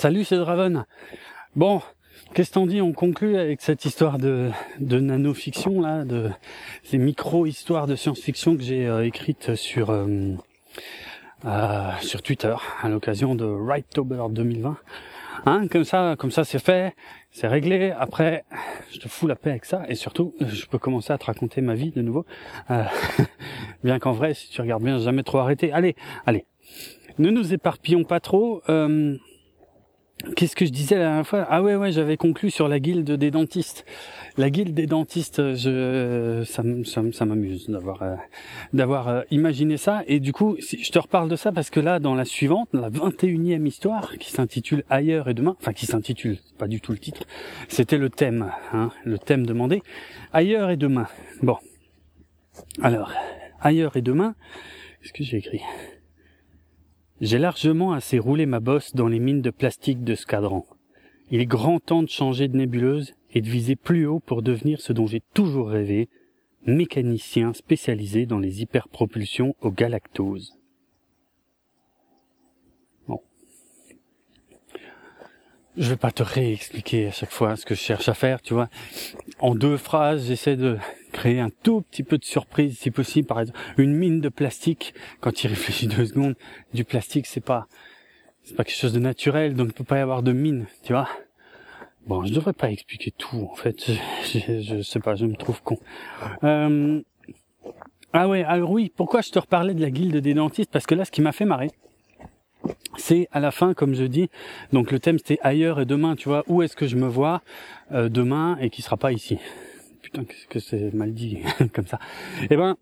Salut, c'est Draven. Bon, qu'est-ce qu'on dit On conclut avec cette histoire de, de nanofiction là, de ces micro-histoires de science-fiction que j'ai euh, écrites sur euh, euh, sur Twitter à l'occasion de Righttober 2020. Hein, comme ça, comme ça, c'est fait, c'est réglé. Après, je te fous la paix avec ça, et surtout, je peux commencer à te raconter ma vie de nouveau. Bien qu'en vrai, si tu regardes bien, jamais trop arrêté. Allez, allez, ne nous éparpillons pas trop. Qu'est-ce que je disais la dernière fois? Ah ouais, ouais, j'avais conclu sur la guilde des dentistes. La guilde des dentistes, je, ça, ça, ça m'amuse d'avoir, euh, d'avoir euh, imaginé ça. Et du coup, je te reparle de ça parce que là, dans la suivante, la 21e histoire, qui s'intitule Ailleurs et demain, enfin qui s'intitule, pas du tout le titre, c'était le thème, hein, le thème demandé. Ailleurs et demain. Bon. Alors, ailleurs et demain, qu'est-ce que j'ai écrit? J'ai largement assez roulé ma bosse dans les mines de plastique de ce cadran. Il est grand temps de changer de nébuleuse et de viser plus haut pour devenir ce dont j'ai toujours rêvé, mécanicien spécialisé dans les hyperpropulsions au galactose. Bon. Je vais pas te réexpliquer à chaque fois ce que je cherche à faire, tu vois. En deux phrases, j'essaie de créer un tout petit peu de surprise si possible. Par exemple, une mine de plastique, quand il réfléchit deux secondes, du plastique c'est pas c'est pas quelque chose de naturel, donc il peut pas y avoir de mine, tu vois. Bon, je devrais pas expliquer tout en fait. Je, je, sais pas, je me trouve con. Euh... Ah ouais, alors oui, pourquoi je te reparlais de la guilde des dentistes? Parce que là, ce qui m'a fait marrer, c'est à la fin, comme je dis, donc le thème c'était ailleurs et demain, tu vois, où est-ce que je me vois euh, demain et qui sera pas ici? Putain, qu'est-ce que c'est mal dit comme ça. Eh ben,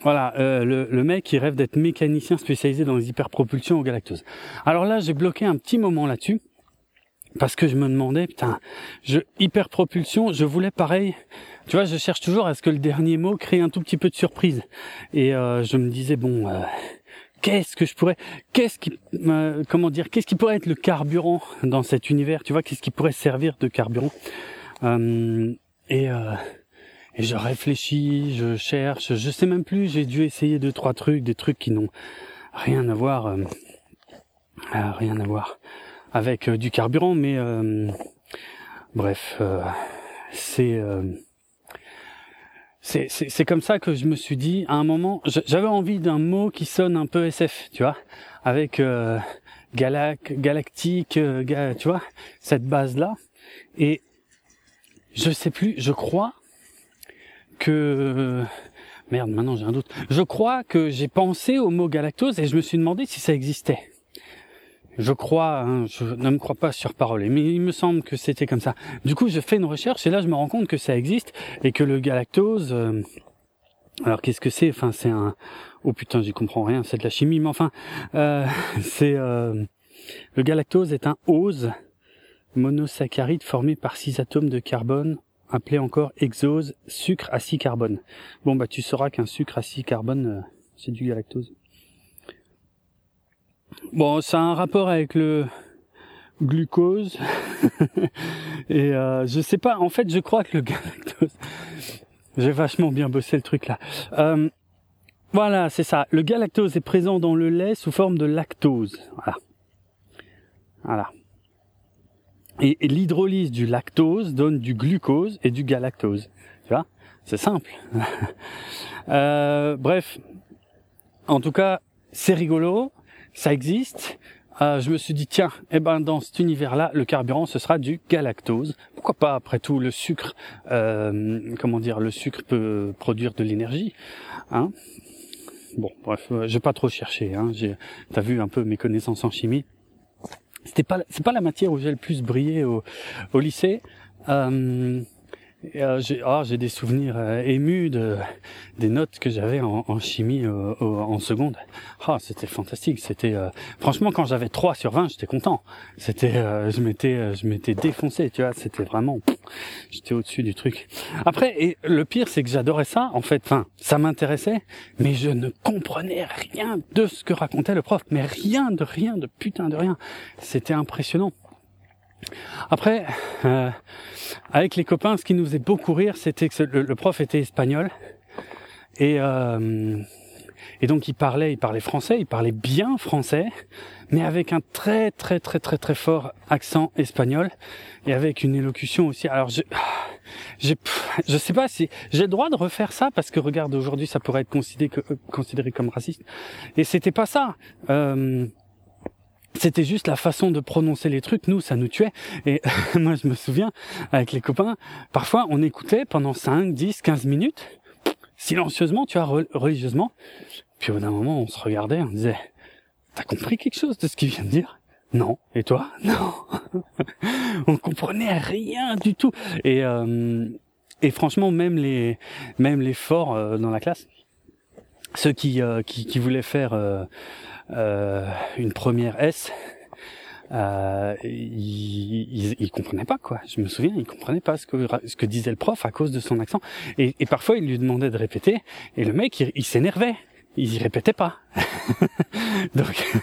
voilà, euh, le, le, mec qui rêve d'être mécanicien spécialisé dans les hyperpropulsions au galactose. Alors là, j'ai bloqué un petit moment là-dessus parce que je me demandais, putain, je hyperpropulsion, je voulais pareil. Tu vois, je cherche toujours à ce que le dernier mot crée un tout petit peu de surprise. Et euh, je me disais bon. Euh, qu'est-ce que je pourrais, qu'est-ce qui, euh, comment dire, qu'est-ce qui pourrait être le carburant dans cet univers, tu vois, qu'est-ce qui pourrait servir de carburant? Euh, et, euh, je réfléchis, je cherche, je sais même plus, j'ai dû essayer deux, trois trucs, des trucs qui n'ont rien à voir, euh, rien à voir avec euh, du carburant, mais euh, bref, c'est c'est comme ça que je me suis dit, à un moment, j'avais envie d'un mot qui sonne un peu SF, tu vois, avec euh, galac, galactique, tu vois, cette base-là. Et je sais plus, je crois que merde, maintenant j'ai un doute. Je crois que j'ai pensé au mot galactose et je me suis demandé si ça existait. Je crois, hein, je ne me crois pas sur parole, mais il me semble que c'était comme ça. Du coup, je fais une recherche et là, je me rends compte que ça existe et que le galactose. Euh, alors, qu'est-ce que c'est? Enfin, c'est un. Oh putain, j'y comprends rien. C'est de la chimie, mais enfin, euh, c'est euh, le galactose est un ose monosaccharide formé par six atomes de carbone, appelé encore exose, sucre à carbone. Bon bah tu sauras qu'un sucre à six carbone, euh, c'est du galactose. Bon, ça a un rapport avec le glucose. Et euh, je sais pas, en fait je crois que le galactose... J'ai vachement bien bossé le truc là. Euh, voilà, c'est ça. Le galactose est présent dans le lait sous forme de lactose. Voilà. Voilà. Et, l'hydrolyse du lactose donne du glucose et du galactose. Tu vois? C'est simple. euh, bref. En tout cas, c'est rigolo. Ça existe. Euh, je me suis dit tiens, eh ben dans cet univers-là, le carburant ce sera du galactose. Pourquoi pas Après tout, le sucre, euh, comment dire, le sucre peut produire de l'énergie, hein? Bon, bref, euh, j'ai pas trop cherché. Hein. T'as vu un peu mes connaissances en chimie c'était pas c'est pas la matière où j'ai le plus brillé au, lycée. Euh, euh, j'ai oh, j'ai des souvenirs euh, émus de des notes que j'avais en, chimie euh, en seconde. Ah, c'était fantastique. C'était euh, franchement quand j'avais 3 sur 20, j'étais content. C'était je m'étais je m'étais défoncé, tu vois, c'était vraiment j'étais au-dessus du truc. Après et le pire c'est que j'adorais ça en fait, enfin, ça m'intéressait, mais je ne comprenais rien de ce que racontait le prof, mais rien de rien de putain de rien. C'était impressionnant. Après, euh, avec les copains, ce qui nous faisait beaucoup rire, c'était que le, prof était espagnol et euh, Et donc il parlait, il parlait français, il parlait bien français, mais avec un très très très très très fort accent espagnol et avec une élocution aussi. Alors je j'ai je sais pas si j'ai le droit de refaire ça parce que regarde aujourd'hui ça pourrait être considéré considéré comme raciste et c'était pas ça. Euh, c'était juste la façon de prononcer les trucs, nous, ça nous tuait. Et moi, je me souviens, avec les copains, parfois, on écoutait pendant 5, 10, 15 minutes, silencieusement, tu vois, religieusement. Puis au bout d'un moment, on se regardait, on disait, t'as compris quelque chose de ce qu'il vient de dire? Non. Et toi? Non. on comprenait rien du tout. Et, euh, et franchement, même les, même les forts euh, dans la classe, ceux qui, euh, qui, qui, voulaient faire euh, une première S, euh, ils, ils, comprenaient pas quoi. Je me souviens, ils comprenaient pas ce que ce que disait le prof à cause de son accent. Et, et parfois, il lui demandait de répéter, et le mec, il, s'énervait. Il y répétait pas. Donc,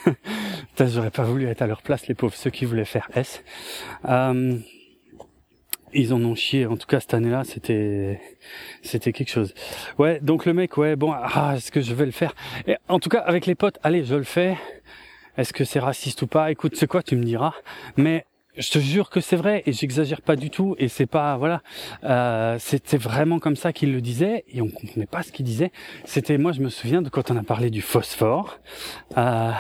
j'aurais pas voulu être à leur place, les pauvres, ceux qui voulaient faire S. Euh, ils en ont chié. En tout cas, cette année-là, c'était, c'était quelque chose. Ouais, donc le mec, ouais, bon, ah, est-ce que je vais le faire? Et En tout cas, avec les potes, allez, je le fais. Est-ce que c'est raciste ou pas? Écoute, c'est quoi, tu me diras. Mais je te jure que c'est vrai et j'exagère pas du tout et c'est pas voilà euh, c'était vraiment comme ça qu'il le disait et on comprenait pas ce qu'il disait c'était moi je me souviens de quand on a parlé du phosphore euh,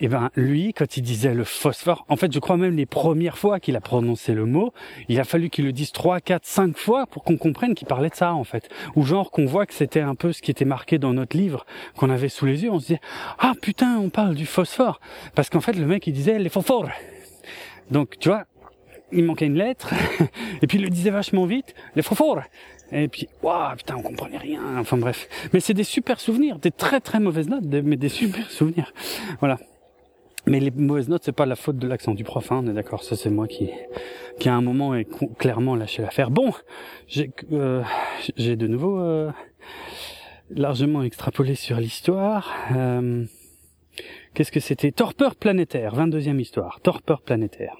et eh ben lui, quand il disait le phosphore, en fait, je crois même les premières fois qu'il a prononcé le mot, il a fallu qu'il le dise trois, quatre, cinq fois pour qu'on comprenne qu'il parlait de ça, en fait. Ou genre qu'on voit que c'était un peu ce qui était marqué dans notre livre qu'on avait sous les yeux. On se disait ah putain, on parle du phosphore, parce qu'en fait le mec il disait les phosphores. Donc tu vois, il manquait une lettre, et puis il le disait vachement vite, les phosphores. Et puis, waouh, putain, on comprenait rien. Enfin bref. Mais c'est des super souvenirs, des très très mauvaises notes, mais des super souvenirs. Voilà. Mais les mauvaises notes, c'est pas la faute de l'accent du prof, hein, on est d'accord. Ça, c'est moi qui, qui à un moment est clairement lâché l'affaire. Bon, j'ai, euh, de nouveau euh, largement extrapolé sur l'histoire. Euh, qu'est-ce que c'était? Torpeur planétaire, 22e histoire. Torpeur planétaire.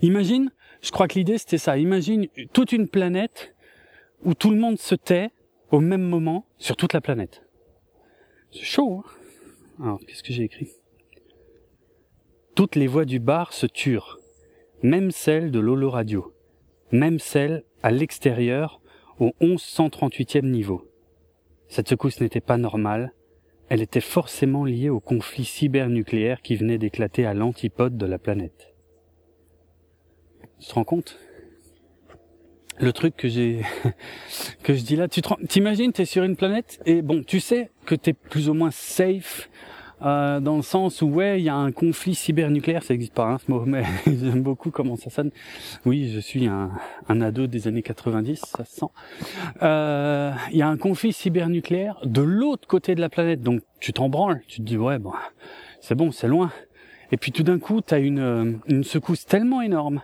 Imagine, je crois que l'idée c'était ça. Imagine toute une planète où tout le monde se tait au même moment sur toute la planète. C'est chaud. Hein? Alors, qu'est-ce que j'ai écrit? Toutes les voix du bar se turent, même celle de l'holo radio, même celle à l'extérieur au 1138e niveau. Cette secousse n'était pas normale, elle était forcément liée au conflit cybernucléaire qui venait d'éclater à l'antipode de la planète. Tu te rends compte? Le truc que j'ai que je dis là, tu t'imagines, t'es sur une planète et bon, tu sais que t'es plus ou moins safe euh, dans le sens où ouais, il y a un conflit cybernucléaire, ça n'existe pas hein, ce mot, mais j'aime beaucoup comment ça sonne. Oui, je suis un, un ado des années 90, ça se sent. Euh, il y a un conflit cybernucléaire de l'autre côté de la planète, donc tu t'en branles, tu te dis ouais, bon, c'est bon, c'est loin. Et puis tout d'un coup, tu as une, euh, une secousse tellement énorme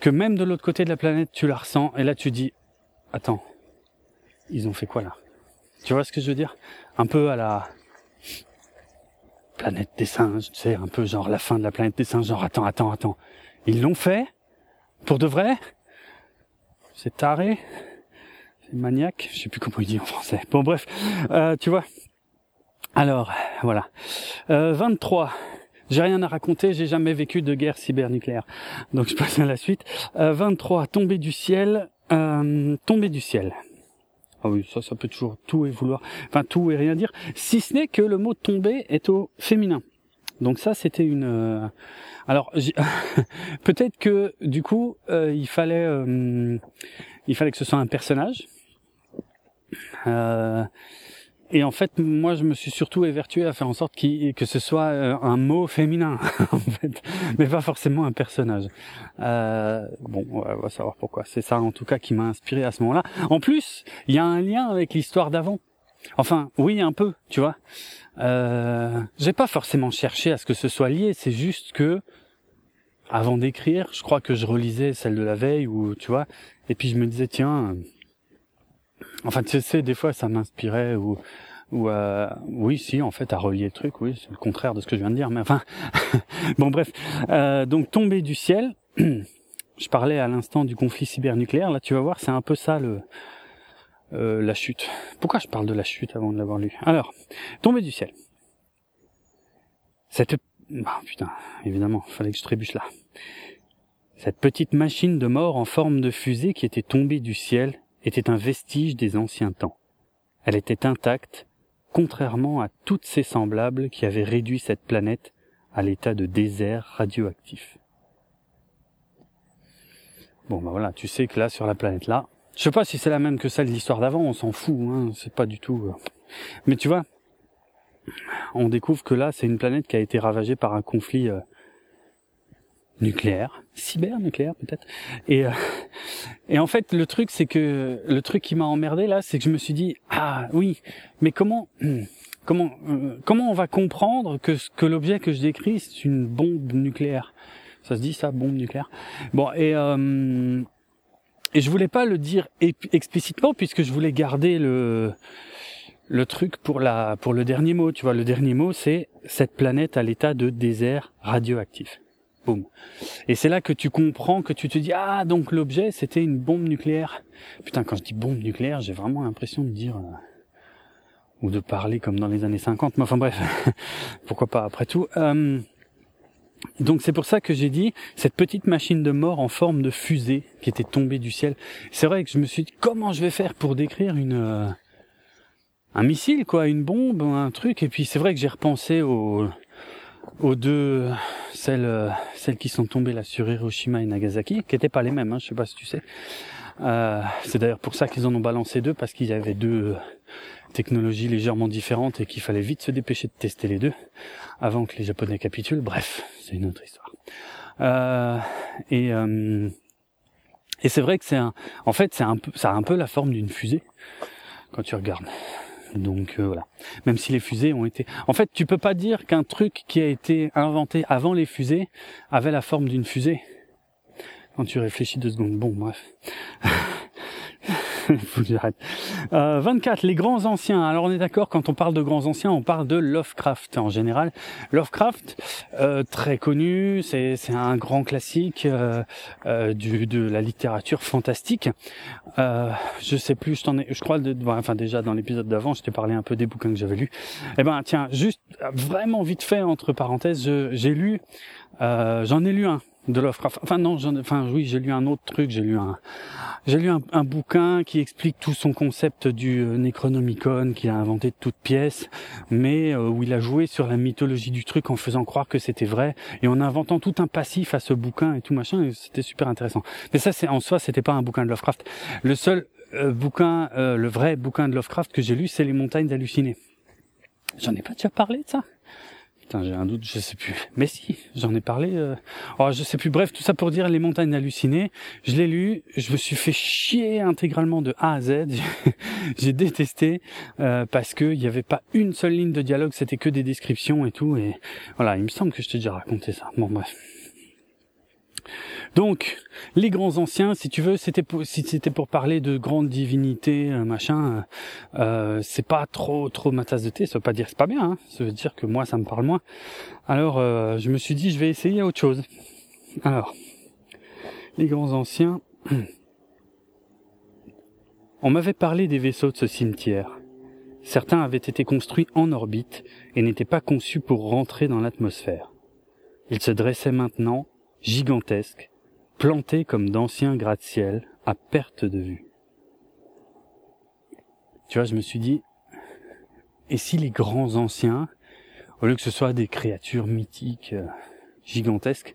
que même de l'autre côté de la planète, tu la ressens, et là tu dis, attends, ils ont fait quoi là? Tu vois ce que je veux dire? Un peu à la planète des singes, sais, un peu genre la fin de la planète des singes, genre attends, attends, attends. Ils l'ont fait Pour de vrai C'est taré C'est maniaque Je sais plus comment il dit en français. Bon bref, euh, tu vois. Alors, voilà. Euh, 23. J'ai rien à raconter, j'ai jamais vécu de guerre cybernucléaire. Donc je passe à la suite. Euh, 23. Tomber du ciel. Euh, tomber du ciel. Ah oui, ça, ça peut toujours tout et vouloir, enfin tout et rien dire, si ce n'est que le mot tomber est au féminin. Donc ça, c'était une. Euh, alors, peut-être que du coup, euh, il fallait, euh, il fallait que ce soit un personnage. Et en fait, moi, je me suis surtout évertué à faire en sorte que ce soit euh, un mot féminin, en fait, mais pas forcément un personnage. Euh, bon, on va savoir pourquoi. C'est ça, en tout cas, qui m'a inspiré à ce moment-là. En plus, il y a un lien avec l'histoire d'avant. Enfin, oui, un peu, tu vois. Euh, J'ai pas forcément cherché à ce que ce soit lié. C'est juste que, avant d'écrire, je crois que je relisais celle de la veille, ou tu vois, et puis je me disais, tiens Enfin, tu sais, des fois, ça m'inspirait ou ou euh, oui, si, en fait, à relier le truc, oui, c'est le contraire de ce que je viens de dire, mais enfin, bon, bref. Euh, donc, tomber du ciel. je parlais à l'instant du conflit cybernucléaire. Là, tu vas voir, c'est un peu ça le euh, la chute. Pourquoi je parle de la chute avant de l'avoir lu? Alors, tomber du ciel. Cette... Ah, putain, évidemment, fallait que je trébuche là. Cette petite machine de mort en forme de fusée qui était tombée du ciel était un vestige des anciens temps. Elle était intacte, contrairement à toutes ses semblables qui avaient réduit cette planète à l'état de désert radioactif. Bon ben voilà, tu sais que là sur la planète là, je sais pas si c'est la même que celle de l'histoire d'avant, on s'en fout, hein, c'est pas du tout. Euh. Mais tu vois, on découvre que là c'est une planète qui a été ravagée par un conflit euh, nucléaire, cybernucléaire peut-être. Et euh, et en fait le truc c'est que le truc qui m'a emmerdé là, c'est que je me suis dit ah oui, mais comment comment euh, comment on va comprendre que que l'objet que je décris c'est une bombe nucléaire? Ça se dit ça, bombe nucléaire? Bon et euh, et je voulais pas le dire explicitement puisque je voulais garder le le truc pour la pour le dernier mot. Tu vois, le dernier mot c'est cette planète à l'état de désert radioactif. Et c'est là que tu comprends, que tu te dis ah donc l'objet c'était une bombe nucléaire. Putain quand je dis bombe nucléaire j'ai vraiment l'impression de dire euh, ou de parler comme dans les années 50. Mais enfin bref, pourquoi pas après tout. Euh, donc c'est pour ça que j'ai dit cette petite machine de mort en forme de fusée qui était tombée du ciel. C'est vrai que je me suis dit comment je vais faire pour décrire une euh, un missile quoi, une bombe, un truc? Et puis c'est vrai que j'ai repensé aux aux deux celles euh, celles qui sont tombées là sur Hiroshima et Nagasaki, qui étaient pas les mêmes. Hein, je sais pas si tu sais. Euh, c'est d'ailleurs pour ça qu'ils en ont balancé deux parce qu'il y avait deux technologies légèrement différentes et qu'il fallait vite se dépêcher de tester les deux avant que les Japonais capitulent. Bref, c'est une autre histoire. Euh, et euh, c'est vrai que c'est un, en fait, ça a un peu la forme d'une fusée quand tu regardes. Donc euh, voilà. Même si les fusées ont été, en fait, tu peux pas dire qu'un truc qui a été inventé avant les fusées avait la forme d'une fusée. Quand tu réfléchis deux secondes. Bon, bref. Faut que j'arrête. Euh, 24, les grands anciens. Alors on est d'accord, quand on parle de grands anciens, on parle de Lovecraft en général. Lovecraft, euh, très connu, c'est un grand classique euh, euh, du, de la littérature fantastique. Euh, je sais plus, je t'en ai, je crois, enfin déjà dans l'épisode d'avant, je t'ai parlé un peu des bouquins que j'avais lus. Eh ben tiens, juste vraiment vite fait entre parenthèses, j'ai lu, j'en ai lu un de Lovecraft. Enfin non, enfin oui, j'ai lu un autre truc, j'ai lu un j'ai lu un, bouquin qui explique tout son concept du euh, Necronomicon qu'il a inventé de toutes pièces, mais euh, où il a joué sur la mythologie du truc en faisant croire que c'était vrai et en inventant tout un passif à ce bouquin et tout machin, c'était super intéressant. Mais ça c'est en soi, c'était pas un bouquin de Lovecraft. Le seul euh, bouquin, le vrai bouquin de Lovecraft que j'ai lu, c'est Les Montagnes hallucinées. J'en ai pas déjà parlé de ça J'ai un doute, je sais plus. Mais si, j'en ai parlé. Euh... Oh, je sais plus. Bref, tout ça pour dire les montagnes hallucinées. Je l'ai lu, je me suis fait chier intégralement de A à Z. j'ai détesté euh, parce que il y avait pas une seule ligne de dialogue, c'était que des descriptions et tout. Et voilà, il me semble que je t'ai déjà raconté ça. Bon bref. Donc, les grands anciens, si tu veux, c'était pour, si c'était pour parler de grandes divinités, euh, machin, euh, euh, c'est pas trop trop ma tasse de thé. Ça veut pas dire que c'est pas bien, hein, ça veut dire que moi ça me parle moins. Alors, je me suis dit, je vais essayer autre chose. Alors, les grands anciens. On m'avait parlé des vaisseaux de ce cimetière. Certains avaient été construits en orbite et n'étaient pas conçus pour rentrer dans l'atmosphère. Ils se dressaient maintenant, gigantesques, plantés comme d'anciens gratte-ciel à perte de vue. Tu vois, je me suis dit, et si les grands anciens, au lieu que ce soit des créatures mythiques, euh, gigantesques,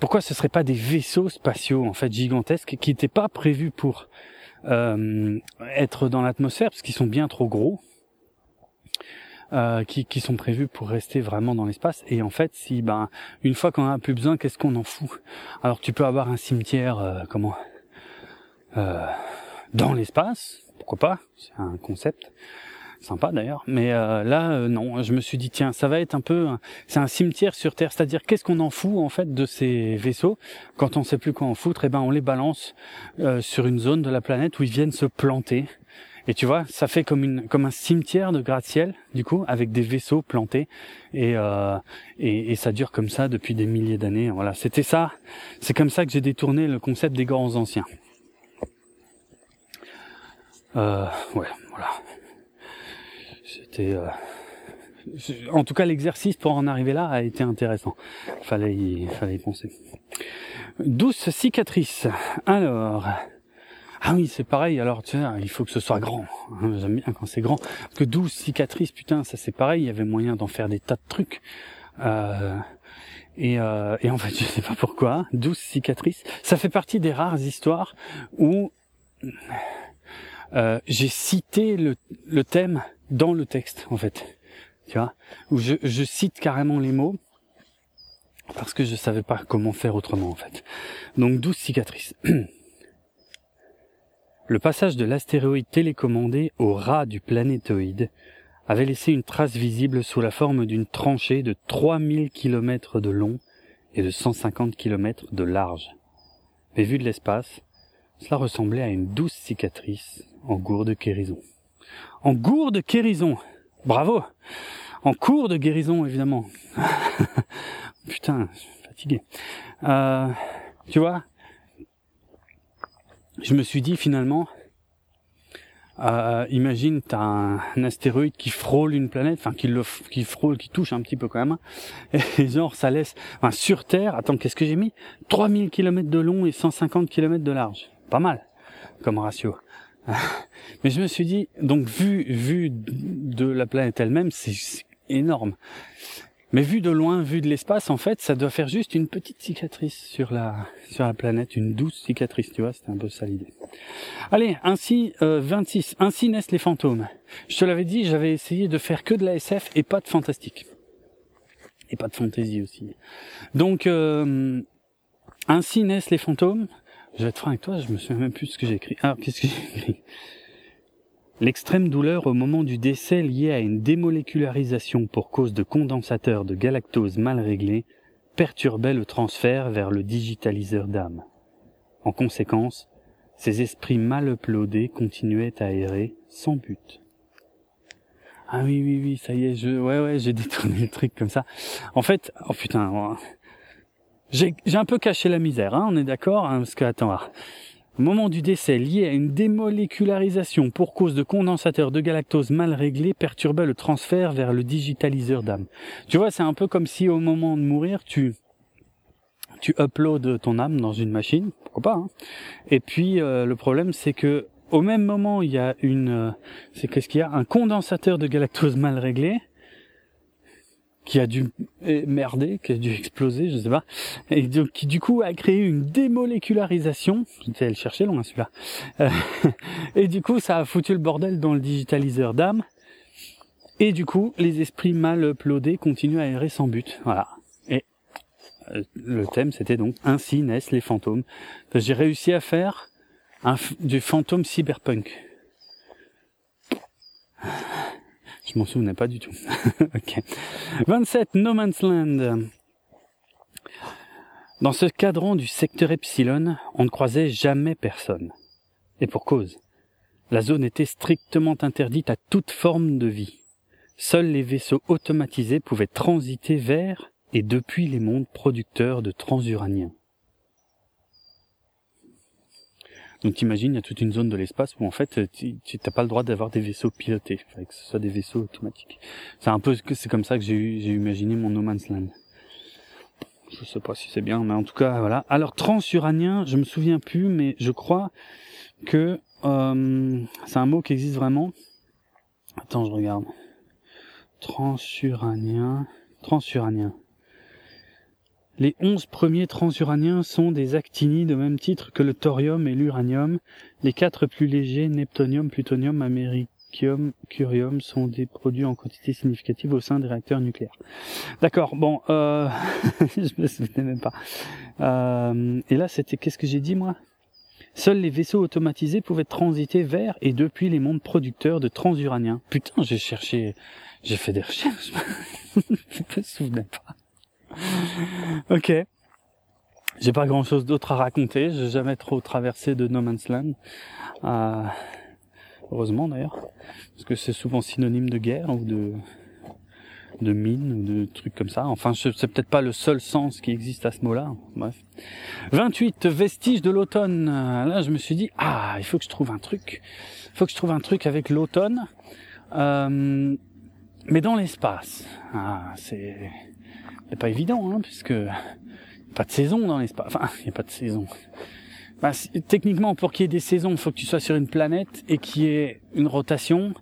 pourquoi ce seraient pas des vaisseaux spatiaux en fait gigantesques qui n'étaient pas prévus pour euh, être dans l'atmosphère parce qu'ils sont bien trop gros euh, qui, qui, sont prévus pour rester vraiment dans l'espace. Et en fait, si ben une fois qu'on a plus besoin, qu'est-ce qu'on en fout? Alors tu peux avoir un cimetière, euh, comment euh, dans l'espace, pourquoi pas? C'est un concept sympa d'ailleurs. Mais euh, là, non, je me suis dit tiens, ça va être un peu, c'est un cimetière sur Terre. C'est-à-dire qu'est-ce qu'on en fout en fait de ces vaisseaux? Quand on sait plus quoi en foutre eh ben on les balance sur une zone de la planète où ils viennent se planter et tu vois, ça fait comme un cimetière de gratte-ciel du coup avec des vaisseaux plantés et, euh, et, et ça dure comme ça depuis des milliers d'années. Voilà, c'était ça. C'est comme ça que j'ai détourné le concept des grands anciens. Euh, ouais, voilà. C'était... Euh, en tout cas, l'exercice pour en arriver là a été intéressant. Fallait y, fallait y penser. Douce cicatrice. Alors... Ah oui, c'est pareil. Alors, tu il faut que ce soit grand. Hein, j'aime bien quand c'est grand. Que douce cicatrice, putain, ça c'est pareil. Il y avait moyen d'en faire des tas de trucs. Euh, et, euh, et en fait, je sais pas pourquoi, douce cicatrice, ça fait partie des rares histoires où euh, j'ai cité le, le thème dans le texte, en fait. Tu vois, où je, je cite carrément les mots parce que je savais pas comment faire autrement, en fait. Donc, douce cicatrice. le passage de l'astéroïde télécommandé au ras du planétoïde avait laissé une trace visible sous la forme d'une tranchée de 3000 km de long et de 150 km de large. Mais vu de l'espace, cela ressemblait à une douce cicatrice en gourde guérison. En gourde guérison Bravo En cours de guérison, évidemment. Putain, je suis fatigué. Euh, tu vois, je me suis dit finalement, euh, imagine, t'as un, astéroïde qui frôle une planète, enfin qui le, qui frôle, qui touche un petit peu quand même, et genre ça laisse, enfin sur Terre, attends, qu'est-ce que j'ai mis? 3000 km de long et 150 km de large, pas mal comme ratio. Mais je me suis dit, donc vu vu de la planète elle-même, c'est énorme. Mais vu de loin, vu de l'espace, en fait, ça doit faire juste une petite cicatrice sur la sur la planète, une douce cicatrice, tu vois, c'était un peu ça l'idée. Allez, ainsi euh, 26, ainsi naissent les fantômes. Je te l'avais dit, j'avais essayé de faire que de la SF et pas de fantastique. Et pas de fantaisie aussi. Donc euh, ainsi naissent les fantômes. Je vais être franc avec toi, je me souviens même plus de ce que j'ai écrit. Alors, qu'est-ce que j'ai écrit? L'extrême douleur au moment du décès liée à une démolécularisation pour cause de condensateur de galactose mal réglé perturbait le transfert vers le digitaliseur d'âme. En conséquence, ces esprits mal uploadés continuaient à errer sans but. Ah oui, oui, oui, ça y est, je, ouais, ouais, j'ai détourné le truc comme ça. En fait, oh putain, j'ai, j'ai un peu caché la misère, hein, on est d'accord, hein, parce que, attends, au moment du décès lié à une démolécularisation pour cause de condensateur de galactose mal réglé perturbait le transfert vers le digitaliseur d'âme. Tu vois, c'est un peu comme si au moment de mourir, tu tu uploads ton âme dans une machine, pourquoi pas. Hein Et puis euh, le problème, c'est que au même moment, il y a une, euh, c'est qu'est-ce qu'il y a, un condensateur de galactose mal réglé qui a dû merder, qui a dû exploser, je sais pas, et donc, qui du coup a créé une démolécularisation, je sais, elle cherchait loin celui-là, euh, et du coup ça a foutu le bordel dans le digitaliseur d'âme, et du coup les esprits mal uploadés continuent à errer sans but, voilà. Et euh, le thème c'était donc ainsi naissent les fantômes. J'ai réussi à faire du fantôme cyberpunk. Je m'en souvenais pas du tout. ok. 27. No Man's Land. Dans ce cadran du secteur Epsilon, on ne croisait jamais personne. Et pour cause. La zone était strictement interdite à toute forme de vie. Seuls les vaisseaux automatisés pouvaient transiter vers et depuis les mondes producteurs de transuraniens. Donc t'imagines, il y a toute une zone de l'espace où en fait tu n'as pas le droit d'avoir des vaisseaux pilotés, que ce soit des vaisseaux automatiques. C'est un peu c'est comme ça que j'ai j'ai imaginé mon No Man's Land. Je sais pas si c'est bien, mais en tout cas voilà. Alors transuranien, je me souviens plus, mais je crois que euh, c'est un mot qui existe vraiment. Attends, je regarde. Transuranien, transuranien. Les onze premiers transuraniens sont des actinides au même titre que le thorium et l'uranium. Les quatre plus légers, neptonium, plutonium, américium, curium, sont des produits en quantité significative au sein des réacteurs nucléaires. D'accord, bon, euh, je me souvenais même pas. Euh, et là, c'était, qu'est-ce que j'ai dit moi? Seuls les vaisseaux automatisés pouvaient transiter vers et depuis les mondes producteurs de transuraniens. Putain, j'ai cherché, j'ai fait des recherches. je me souvenais pas ok. J'ai pas grand chose d'autre à raconter. J'ai jamais trop traversé de No Man's Land. Euh, heureusement d'ailleurs. Parce que c'est souvent synonyme de guerre ou de, de mine ou de trucs comme ça. Enfin, c'est peut-être pas le seul sens qui existe à ce mot-là. Bref. 28 vestiges de l'automne. Là, je me suis dit ah, il faut que je trouve un truc. Il faut que je trouve un truc avec l'automne. Euh, mais dans l'espace. Ah, c'est pas évident, hein, puisque pas de saison dans l'espace. Enfin, il n'y a pas de saison. Bah, techniquement, pour qu'il y ait des saisons, il faut que tu sois sur une planète et qu'il y ait une rotation,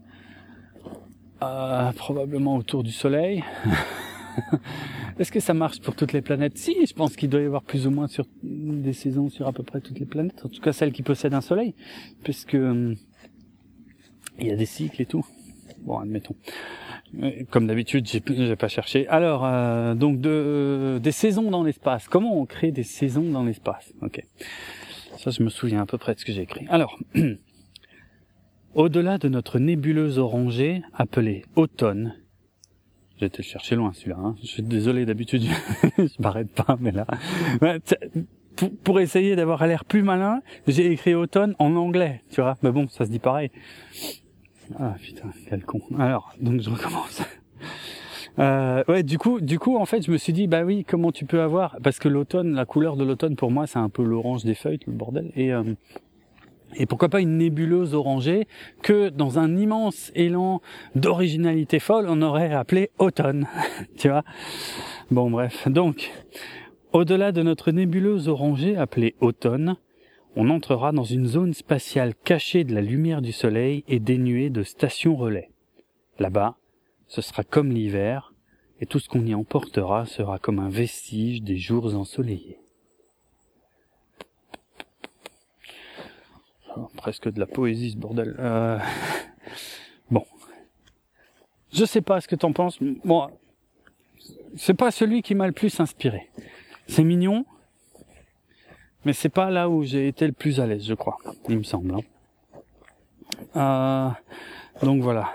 euh, probablement autour du Soleil. Est-ce que ça marche pour toutes les planètes? Si, je pense qu'il doit y avoir plus ou moins des saisons sur à peu près toutes les planètes, en tout cas celles qui possèdent un Soleil, puisque euh, il y a des cycles et tout. Bon, admettons. Comme d'habitude, j'ai, pas cherché. Alors, euh, donc de, des saisons dans l'espace. Comment on crée des saisons dans l'espace? Ok. Ça, je me souviens à peu près de ce que j'ai écrit. Alors, au-delà de notre nébuleuse orangée appelée automne, le chercher loin celui-là. Hein. Je suis désolé, d'habitude je m'arrête pas, mais là, pour essayer d'avoir l'air plus malin, j'ai écrit automne en anglais, tu vois. Mais bon, ça se dit pareil. Ah putain, quel con. Alors, donc je recommence. Euh, ouais, du coup, du coup, en fait, je me suis dit, bah oui, comment tu peux avoir Parce que l'automne, la couleur de l'automne, pour moi, c'est un peu l'orange des feuilles, le bordel. Et euh, et pourquoi pas une nébuleuse orangée que dans un immense élan d'originalité folle, on aurait appelé automne, tu vois? Bon, bref. Donc, au-delà de notre nébuleuse orangée appelée automne, on entrera dans une zone spatiale cachée de la lumière du soleil et dénuée de stations relais. Là-bas, ce sera comme l'hiver, et tout ce qu'on y emportera sera comme un vestige des jours ensoleillés. Oh, presque de la poésie ce bordel. Euh... Bon. Je sais pas ce que t'en penses. Moi, c'est pas celui qui m'a le plus inspiré. C'est mignon, mais c'est pas là où j'ai été le plus à l'aise, je crois. Il me semble. Hein. Euh... Donc voilà.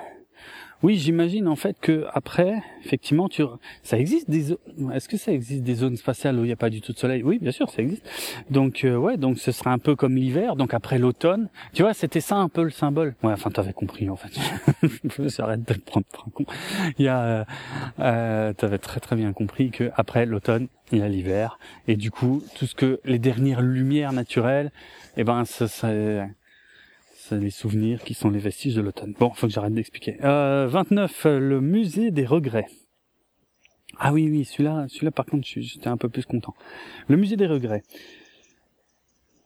Oui, j'imagine en fait que après, effectivement, tu, ça existe des, est-ce que ça existe des zones spatiales où il n'y a pas du tout de soleil? Oui, bien sûr, ça existe. Donc euh, ouais, donc ce sera un peu comme l'hiver. Donc après l'automne, tu vois, c'était ça un peu le symbole. Ouais, enfin, t'avais compris en fait. J'arrête de le prendre pour un con. Il y a, euh, euh, t'avais très très bien compris que après l'automne, il y a l'hiver, et du coup, tout ce que les dernières lumières naturelles, eh ben, ça, ça les souvenirs qui sont les vestiges de l'automne. Bon, faut que j'arrête d'expliquer. Euh, 29, le musée des regrets. Ah oui, oui, celui-là, celui-là par contre, j'étais un peu plus content. Le musée des regrets.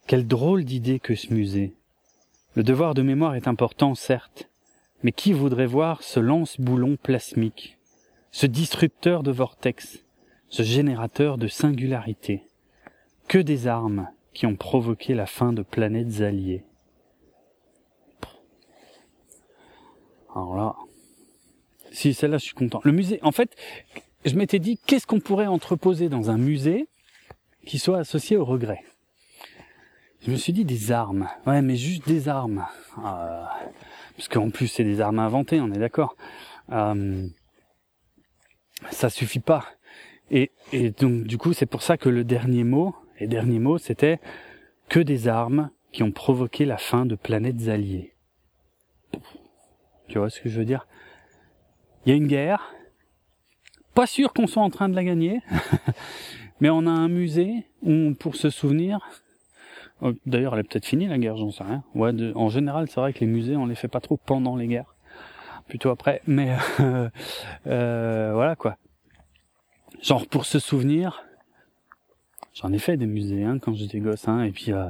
Quelle drôle d'idée que ce musée. Le devoir de mémoire est important, certes, mais qui voudrait voir ce lance-boulon plasmique, ce disrupteur de vortex, ce générateur de singularité? Que des armes qui ont provoqué la fin de planètes alliées. Alors là, si celle-là, je suis content. Le musée, en fait, je m'étais dit, qu'est-ce qu'on pourrait entreposer dans un musée qui soit associé au regret? Je me suis dit des armes. Ouais, mais juste des armes. Euh, parce qu'en plus, c'est des armes inventées, on est d'accord. Euh, ça suffit pas. Et, donc, du coup, c'est pour ça que le dernier mot, les derniers mots, c'était que des armes qui ont provoqué la fin de planètes alliées. Tu vois ce que je veux dire? Il y a une guerre. Pas sûr qu'on soit en train de la gagner, mais on a un musée où, pour se souvenir, oh, D'ailleurs, elle est peut-être finie la guerre, j'en sais rien. Ouais, en général, c'est vrai que les musées, on les fait pas trop pendant les guerres, plutôt après. Mais euh, voilà quoi. Genre pour se souvenir, J'en ai fait des musées hein, quand j'étais gosse, hein, et puis euh,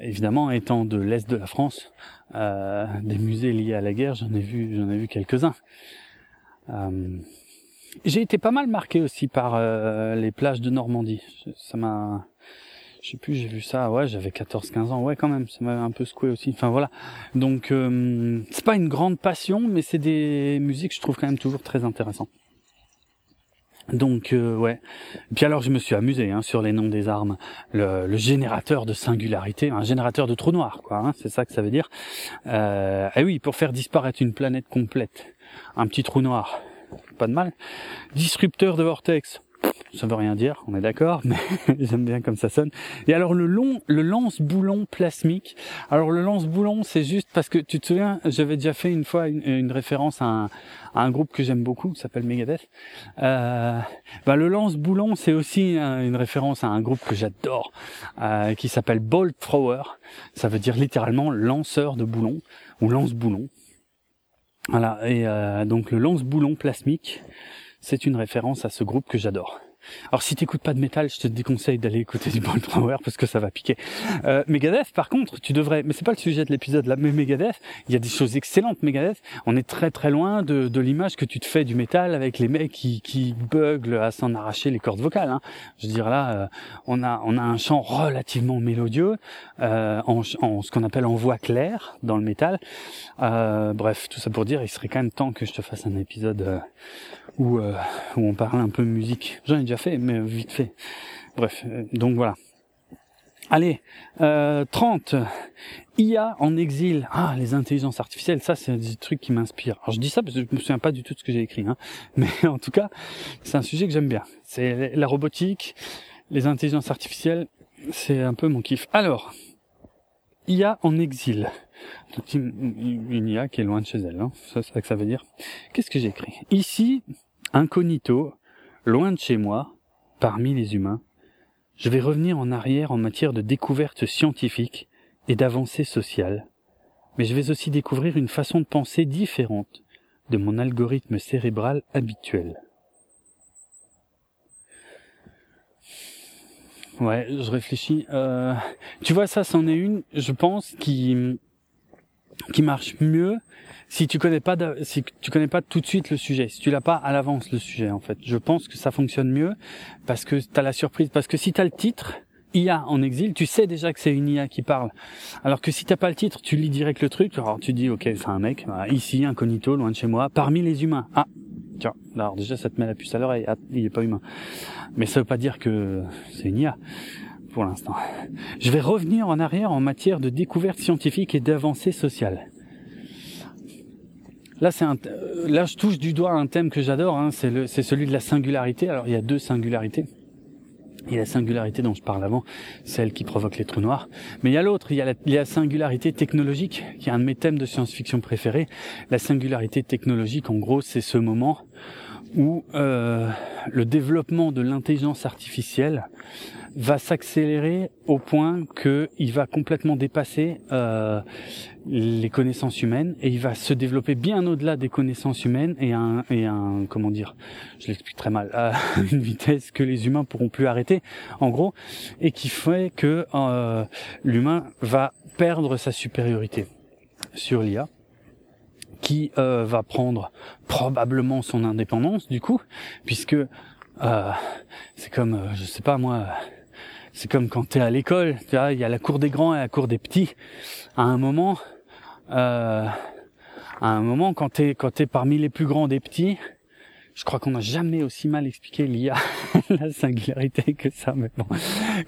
évidemment étant de l'est de la France, euh, des musées liés à la guerre, j'en ai vu, j'en ai vu quelques-uns. Euh, j'ai été pas mal marqué aussi par euh, les plages de Normandie. Ça m'a, je sais plus, j'ai vu ça, ouais, j'avais 14-15 ans, ouais quand même, ça m'a un peu secoué aussi. Enfin voilà. Donc euh, c'est pas une grande passion, mais c'est des musiques que je trouve quand même toujours très intéressantes. Donc euh, ouais. Puis alors je me suis amusé hein, sur les noms des armes. Le, le, générateur de singularité, un générateur de trou noir, quoi. Hein, c'est ça que ça veut dire. Euh, et oui, pour faire disparaître une planète complète, un petit trou noir, pas de mal. Disrupteur de vortex, ça veut rien dire, on est d'accord, mais j'aime bien comme ça sonne. Et alors le long, le lance-boulon plasmique. Alors le lance-boulon, c'est juste parce que tu te souviens, j'avais déjà fait une fois une, référence à un, groupe que j'aime beaucoup, qui s'appelle Megadeth. Euh, bah, le lance-boulon, c'est aussi une référence à un groupe que j'adore, euh, qui s'appelle Bolt Thrower. Ça veut dire littéralement lanceur de boulons ou lance-boulon. Voilà, et euh, donc le lance-boulon plasmique, c'est une référence à ce groupe que j'adore. Alors si t'écoutes pas de métal, je te déconseille d'aller écouter du Bolt Power parce que ça va piquer. Euh, Megadeth, par contre, tu devrais, mais c'est pas le sujet de l'épisode là, mais Megadeth, il y a des choses excellentes. Megadeth, on est très très loin de, de l'image que tu te fais du métal avec les mecs qui, qui buglent à s'en arracher les cordes vocales. Hein. Je veux dire là, euh, on a on a un chant relativement mélodieux euh, en, en, ce qu'on appelle en voix claire dans le métal. Euh, bref, tout ça pour dire, il serait quand même temps que je te fasse un épisode euh, où où on parle un peu musique. J'en ai déjà fait, mais vite fait. Bref, euh, donc voilà. Allez, euh, 30. IA en exil. Ah, les intelligences artificielles, ça c'est des trucs qui m'inspirent. Alors je dis ça parce que je me souviens pas du tout de ce que j'ai écrit, hein. mais en tout cas, c'est un sujet que j'aime bien. C'est la robotique, les intelligences artificielles, c'est un peu mon kiff. Alors, IA en exil. Une IA qui est loin de chez elle, hein. c'est ça que ça veut dire. Qu'est-ce que j'ai écrit? Ici, incognito, loin de chez moi, parmi les humains, je vais revenir en arrière en matière de découverte scientifique et d'avancée sociale, mais je vais aussi découvrir une façon de penser différente de mon algorithme cérébral habituel. Ouais, je réfléchis. Euh, tu vois, ça, c'en est une, je pense, qui qui marche mieux si tu connais pas si tu connais pas tout de suite le sujet, si tu l'as pas à l'avance le sujet en fait. Je pense que ça fonctionne mieux parce que tu as la surprise parce que si tu as le titre IA en exil, tu sais déjà que c'est une IA qui parle. Alors que si t'as pas le titre, tu lis direct le truc, alors tu dis ok c'est un mec, bah, ici incognito, loin de chez moi, parmi les humains. Ah tiens, alors déjà ça te met la puce à l'oreille, ah, il est pas humain. Mais ça veut pas dire que c'est une IA pour l'instant. Je vais revenir en arrière en matière de découverte scientifique et d'avancée sociale. Là, c'est un, euh, là, je touche du doigt un thème que j'adore. Hein, c'est, c'est celui de la singularité. Alors, il y a deux singularités. Il y a la singularité dont je parle avant, celle qui provoque les trous noirs. Mais il y a l'autre, il y a la, il y a la singularité technologique, qui est un de mes thèmes de science-fiction préférés. La singularité technologique, en gros, c'est ce moment où euh, le développement de l'intelligence artificielle va s'accélérer au point qu'il va complètement dépasser euh, les connaissances humaines et il va se développer bien au-delà des connaissances humaines et un et un comment dire je l'explique très mal à une vitesse que les humains pourront plus arrêter en gros et qui fait que euh, l'humain va perdre sa supériorité sur l'IA qui euh, va prendre probablement son indépendance du coup puisque euh, c'est comme je sais pas moi c'est comme quand tu es à l'école, tu vois, il y a la cour des grands et la cour des petits. À un moment, euh, à un moment, quand t'es quand t'es parmi les plus grands des petits, je crois qu'on n'a jamais aussi mal expliqué l'IA, la singularité que ça. Mais bon,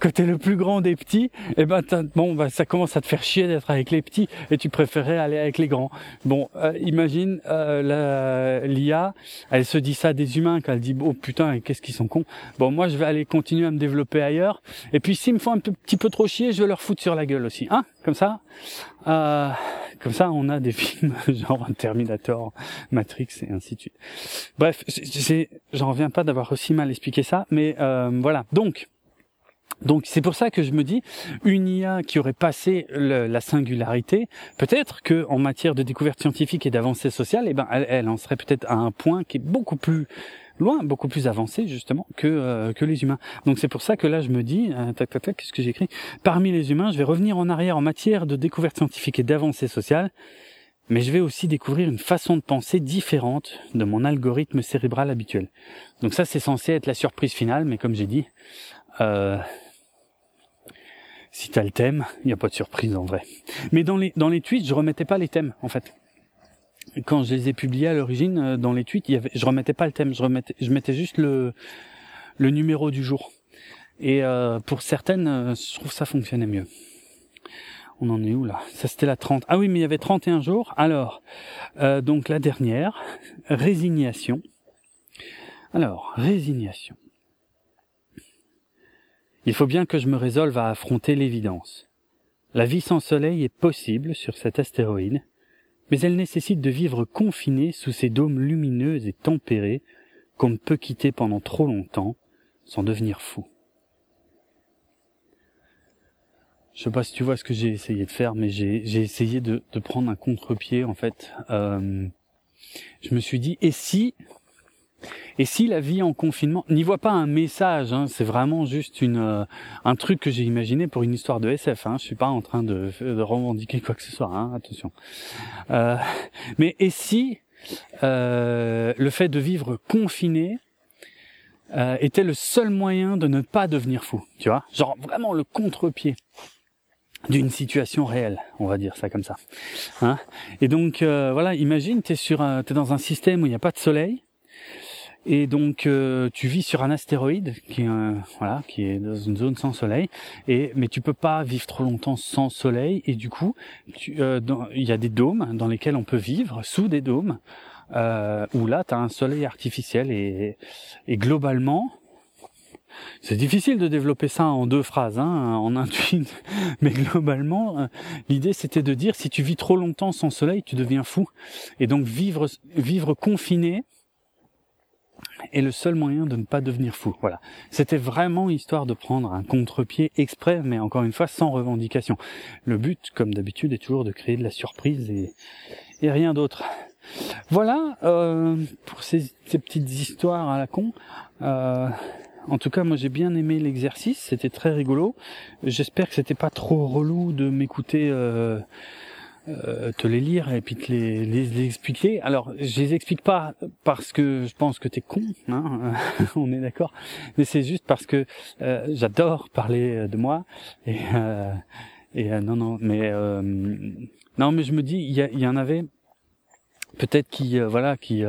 quand t'es le plus grand des petits, eh ben bon, bah, ça commence à te faire chier d'être avec les petits et tu préférais aller avec les grands. Bon, euh, imagine euh, l'IA, elle se dit ça des humains quand elle dit oh putain, qu'est-ce qu'ils sont cons. Bon, moi je vais aller continuer à me développer ailleurs. Et puis s'ils me font un petit peu trop chier, je vais leur foutre sur la gueule aussi, hein, comme ça. Euh, comme ça, on a des films genre Terminator, Matrix et ainsi de suite. Bref, j'en reviens pas d'avoir aussi mal expliqué ça, mais euh, voilà. Donc, donc c'est pour ça que je me dis une IA qui aurait passé la singularité, peut-être que en matière de découverte scientifique et d'avancée sociale, eh ben elle, elle en serait peut-être à un point qui est beaucoup plus loin, beaucoup plus avancé justement que euh, que les humains. Donc c'est pour ça que là je me dis, euh, tac tac tac, qu'est-ce que j'écris? Parmi les humains, je vais revenir en arrière en matière de découverte scientifique et d'avancée sociale, mais je vais aussi découvrir une façon de penser différente de mon algorithme cérébral habituel. Donc ça c'est censé être la surprise finale, mais comme j'ai dit, euh, si t'as le thème, il n'y a pas de surprise en vrai. Mais dans les dans les tweets, je remettais pas les thèmes en fait quand je les ai publiés à l'origine euh, dans les tweets, il y avait, je remettais pas le thème, je remettais, je mettais juste le le numéro du jour. Et euh, pour certaines, euh, je trouve ça fonctionnait mieux. On en est où là? Ça c'était la 30. Ah oui, mais il y avait 31 jours. Alors, euh, donc la dernière, résignation. Alors, résignation. Il faut bien que je me résolve à affronter l'évidence. La vie sans soleil est possible sur cet astéroïde, mais elle nécessite de vivre confiné sous ces dômes lumineux et tempérés qu'on ne peut quitter pendant trop longtemps sans devenir fou. Je sais pas si tu vois ce que j'ai essayé de faire, mais j'ai essayé de, de, prendre un contre-pied en fait. Euh, je me suis dit, et si et si la vie en confinement, n'y voit pas un message, hein, c'est vraiment juste une euh, un truc que j'ai imaginé pour une histoire de SF. Hein, je suis pas en train de, de revendiquer quoi que ce soit, hein, attention. Euh, mais et si euh, le fait de vivre confiné euh, était le seul moyen de ne pas devenir fou, tu vois, genre vraiment le contre-pied d'une situation réelle, on va dire ça comme ça. Hein et donc euh, voilà, imagine t'es sur, t'es dans un système où il n'y a pas de soleil et donc euh, tu vis sur un astéroïde qui voilà qui est dans une zone sans soleil. Et mais tu peux pas vivre trop longtemps sans soleil. Et du coup euh, il y a des dômes dans lesquels on peut vivre sous des dômes euh, où là tu as un soleil artificiel et, et globalement c'est difficile de développer ça en deux phrases, hein, en un tweet, mais globalement, euh, l'idée c'était de dire si tu vis trop longtemps sans soleil, tu deviens fou. Et donc vivre, vivre confiné, est le seul moyen de ne pas devenir fou. Voilà. C'était vraiment histoire de prendre un contre-pied exprès, mais encore une fois sans revendication. Le but, comme d'habitude, est toujours de créer de la surprise et, rien d'autre. Voilà euh, pour ces, ces, petites histoires à la con. Euh, en tout cas, moi j'ai bien aimé l'exercice, c'était très rigolo. J'espère que c'était pas trop relou de m'écouter. Euh, euh, te les lire et puis te les, les, expliquer. Alors, je les explique pas parce que je pense que t'es con, hein, on est d'accord, mais c'est juste parce que euh, j'adore parler de moi et, euh, et non non, mais non mais je me dis il y, y, en avait peut-être qui voilà qui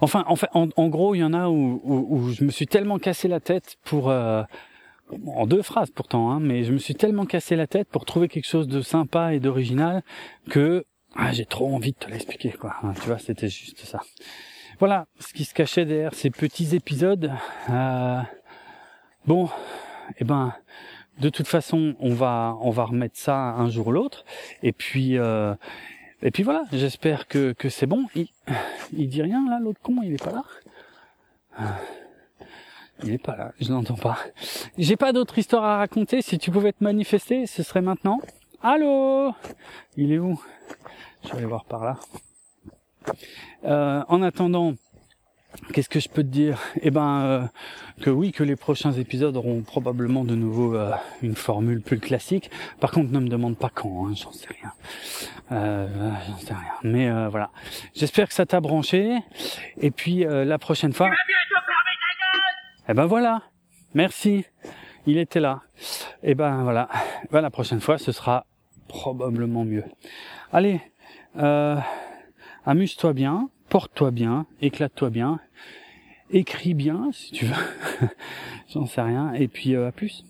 enfin en en, en, gros il y en a où, où, où, je me suis tellement cassé la tête pour en deux phrases pourtant, hein, mais je me suis tellement cassé la tête pour trouver quelque chose de sympa et d'original que ah, j'ai trop envie de te l'expliquer, quoi. Hein, tu vois, c'était juste ça. Voilà ce qui se cachait derrière ces petits épisodes. Euh, bon, eh ben, de toute façon, on va on va remettre ça un jour ou l'autre. Et puis euh, et puis voilà. J'espère que que c'est bon. Il, il dit rien là, l'autre con, il est pas là. Il est pas là, je l'entends pas. J'ai pas d'autre histoire à raconter. Si tu pouvais te manifester, ce serait maintenant. Allô? Il est où? Je vais aller voir par là. Euh, en attendant, qu'est-ce que je peux te dire? Eh ben, euh, que oui, que les prochains épisodes auront probablement de nouveau euh, une formule plus classique. Par contre, ne me demande pas quand, hein, j'en sais rien. j'en sais rien. Mais voilà. J'espère que ça t'a branché. Et puis la prochaine fois. Eh ben voilà, merci, il était là. Eh ben voilà, ben, la prochaine fois ce sera probablement mieux. Allez, euh, amuse-toi bien, porte-toi bien, éclate-toi bien, écris bien si tu veux, j'en sais rien, et puis euh, à plus.